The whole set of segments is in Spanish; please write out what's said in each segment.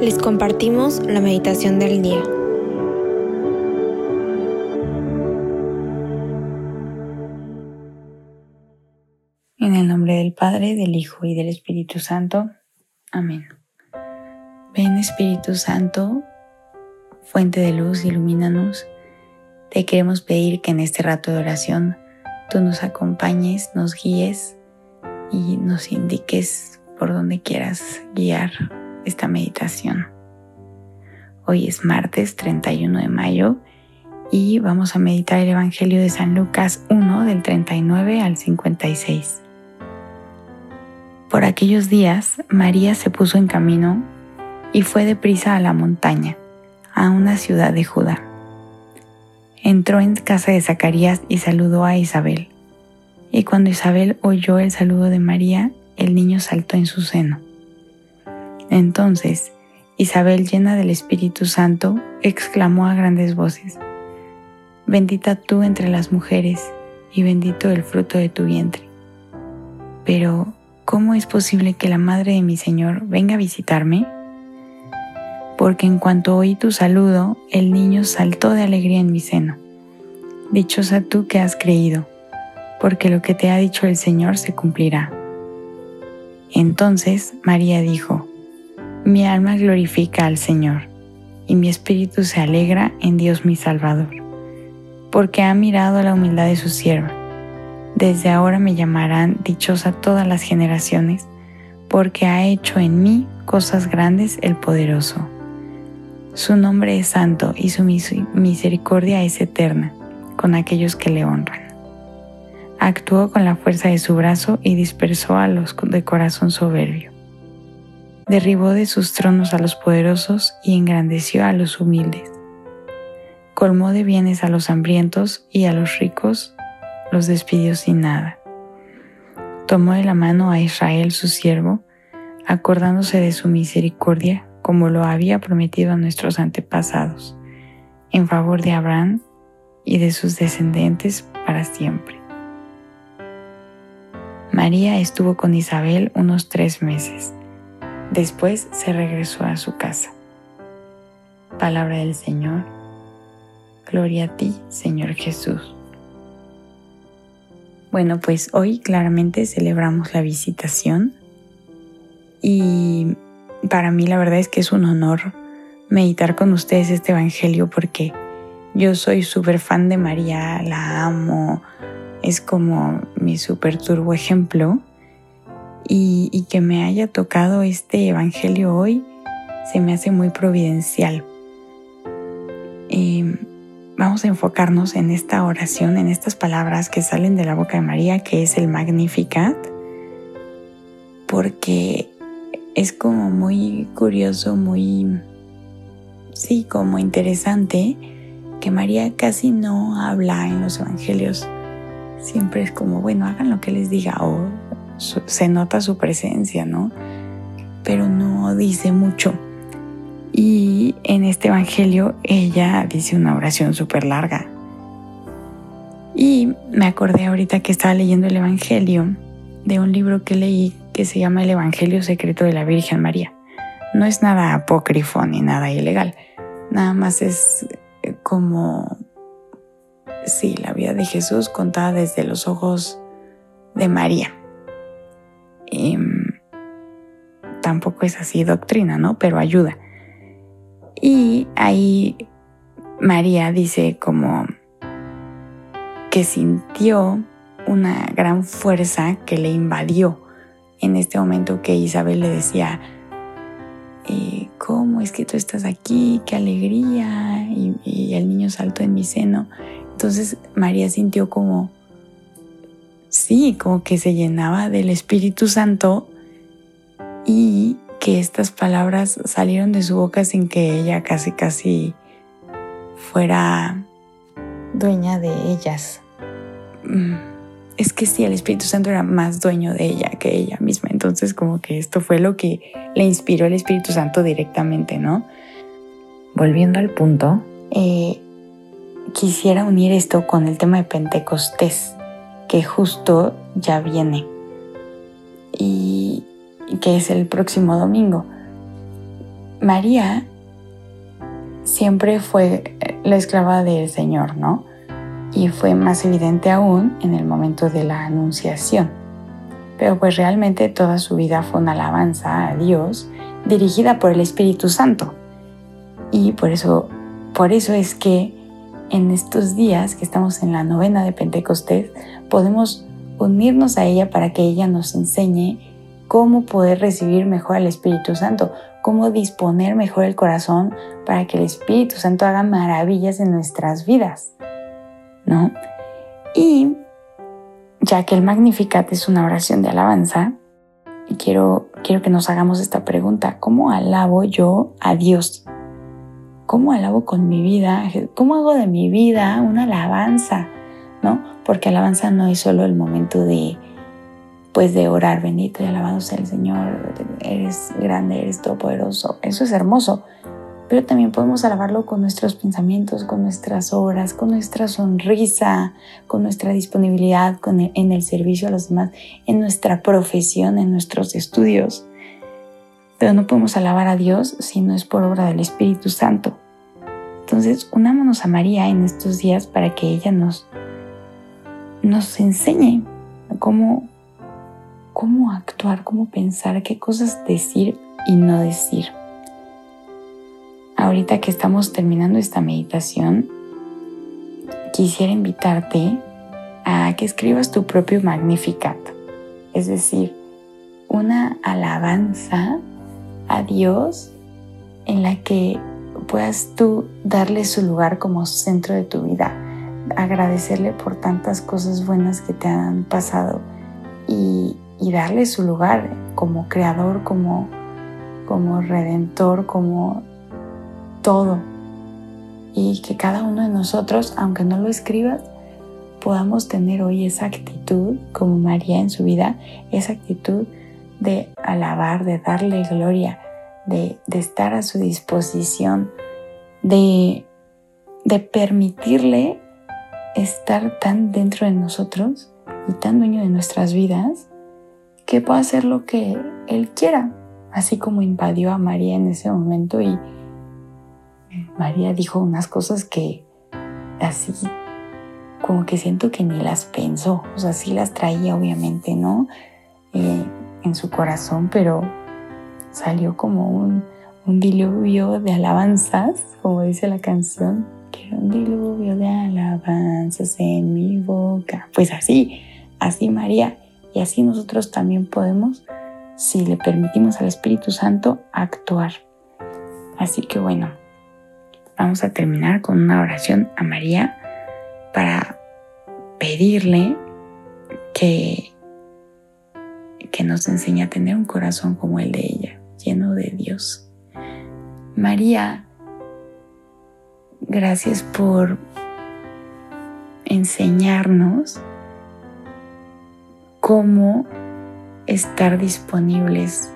les compartimos la meditación del día. En el nombre del Padre, del Hijo y del Espíritu Santo. Amén. Ven Espíritu Santo, fuente de luz, ilumínanos. Te queremos pedir que en este rato de oración tú nos acompañes, nos guíes y nos indiques por donde quieras guiar esta meditación. Hoy es martes 31 de mayo y vamos a meditar el Evangelio de San Lucas 1 del 39 al 56. Por aquellos días, María se puso en camino y fue deprisa a la montaña, a una ciudad de Judá. Entró en casa de Zacarías y saludó a Isabel. Y cuando Isabel oyó el saludo de María, el niño saltó en su seno. Entonces, Isabel, llena del Espíritu Santo, exclamó a grandes voces, Bendita tú entre las mujeres, y bendito el fruto de tu vientre. Pero, ¿cómo es posible que la madre de mi Señor venga a visitarme? Porque en cuanto oí tu saludo, el niño saltó de alegría en mi seno. Dichosa tú que has creído, porque lo que te ha dicho el Señor se cumplirá. Entonces María dijo, Mi alma glorifica al Señor, y mi espíritu se alegra en Dios mi Salvador, porque ha mirado la humildad de su sierva. Desde ahora me llamarán dichosa todas las generaciones, porque ha hecho en mí cosas grandes el poderoso. Su nombre es santo y su misericordia es eterna con aquellos que le honran actuó con la fuerza de su brazo y dispersó a los de corazón soberbio. Derribó de sus tronos a los poderosos y engrandeció a los humildes. Colmó de bienes a los hambrientos y a los ricos los despidió sin nada. Tomó de la mano a Israel su siervo, acordándose de su misericordia como lo había prometido a nuestros antepasados, en favor de Abraham y de sus descendientes para siempre. María estuvo con Isabel unos tres meses. Después se regresó a su casa. Palabra del Señor. Gloria a ti, Señor Jesús. Bueno, pues hoy claramente celebramos la visitación y para mí la verdad es que es un honor meditar con ustedes este Evangelio porque yo soy súper fan de María, la amo, es como mi super turbo ejemplo y, que me haya tocado este Evangelio hoy se me hace muy providencial. Em, vamos a enfocarnos en esta oración, en estas palabras que salen de la boca de María, que es el Magnificat, porque es como muy curioso, muy, sí, como interesante que María casi no habla en los evangelios siempre es como, bueno, hagan lo que les diga o se nota su presencia, ¿no? Pero no dice mucho. Y en este Evangelio ella dice una oración súper larga. Y me acordé ahorita que estaba leyendo el Evangelio de un libro que leí que se llama El Evangelio Secreto de la Virgen María. No es nada apócrifo ni nada ilegal, nada más es como sí, la vida de Jesús contada desde los ojos de María. Em, tampoco es así doctrina, ¿no? Pero ayuda. Y ahí María dice como que sintió una gran fuerza que le invadió en este momento que Isabel le decía, eh, ¿cómo es que tú estás aquí? ¡Qué alegría! Y, y el niño saltó en mi seno. Entonces María sintió como, sí, como que se llenaba del Espíritu Santo y que estas palabras salieron de su boca sin que ella casi casi fuera dueña de ellas. Mm, es que sí, el Espíritu Santo era más dueño de ella que ella misma. Entonces como que esto fue lo que le inspiró el Espíritu Santo directamente, ¿no? Volviendo al punto, eh, quisiera unir esto con el tema de Pentecostés, que justo ya viene y que es el próximo domingo. María siempre fue la esclava del Señor, ¿no? Y fue más evidente aún en el momento de la anunciación. Pero pues realmente toda su vida fue una alabanza a Dios dirigida por el Espíritu Santo. Y por eso, por eso es que en estos días que estamos en la novena de Pentecostés, podemos unirnos a ella para que ella nos enseñe cómo poder recibir mejor al Espíritu Santo, cómo disponer mejor el corazón para que el Espíritu Santo haga maravillas en nuestras vidas, ¿no? Y ya que el Magnificat es una oración de alabanza, quiero, quiero que nos hagamos esta pregunta, ¿cómo alabo yo a Dios? ¿Cómo alabo con mi vida? ¿Cómo hago de mi vida una alabanza? ¿No? Porque alabanza no es solo el momento de, pues de orar, bendito y alabado sea el Señor, eres grande, eres todopoderoso. Eso es hermoso, pero también podemos alabarlo con nuestros pensamientos, con nuestras obras, con nuestra sonrisa, con nuestra disponibilidad en el servicio a los demás, en nuestra profesión, en nuestros estudios. Pero no podemos alabar a Dios si no es por obra del Espíritu Santo. Entonces, unámonos a María en estos días para que ella nos, nos enseñe cómo, cómo actuar, cómo pensar, qué cosas decir y no decir. Ahorita que estamos terminando esta meditación, quisiera invitarte a que escribas tu propio Magnificat, es decir, una alabanza a Dios en la que puedas tú darle su lugar como centro de tu vida, agradecerle por tantas cosas buenas que te han pasado y, darle su lugar como creador, como, como redentor, como todo. Y que cada uno de nosotros, aunque no lo escribas, podamos tener hoy esa actitud, como María en su vida, esa actitud de alabar, de darle gloria, de, estar a su disposición, de, de permitirle estar tan dentro de nosotros y tan dueño de nuestras vidas que pueda hacer lo que Él quiera, así como invadió a María en ese momento y María dijo unas cosas que así como que siento que ni las pensó, o sea, sí las traía obviamente, ¿no? Eh, en su corazón, pero salió como un, un diluvio de alabanzas, como dice la canción, quiero un diluvio de alabanzas en mi boca. Pues así, así María, y así nosotros también podemos, si le permitimos al Espíritu Santo, actuar. Así que bueno, vamos a terminar con una oración a María para pedirle que que nos enseña a tener un corazón como el de ella, lleno de Dios. María, gracias por enseñarnos cómo estar disponibles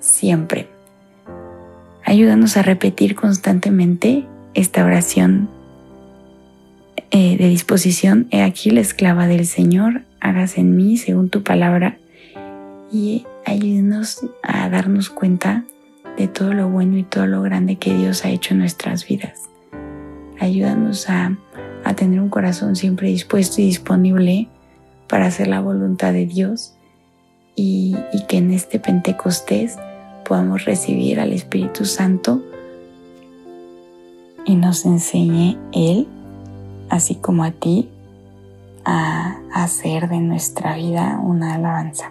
siempre. Ayúdanos a repetir constantemente esta oración eh, de disposición. He aquí la esclava del Señor, hagas en mí según tu palabra y ayúdenos a darnos cuenta de todo lo bueno y todo lo grande que Dios ha hecho en nuestras vidas. Ayúdanos a, tener un corazón siempre dispuesto y disponible para hacer la voluntad de Dios y que en este Pentecostés podamos recibir al Espíritu Santo y nos enseñe Él, así como a ti, a hacer de nuestra vida una alabanza.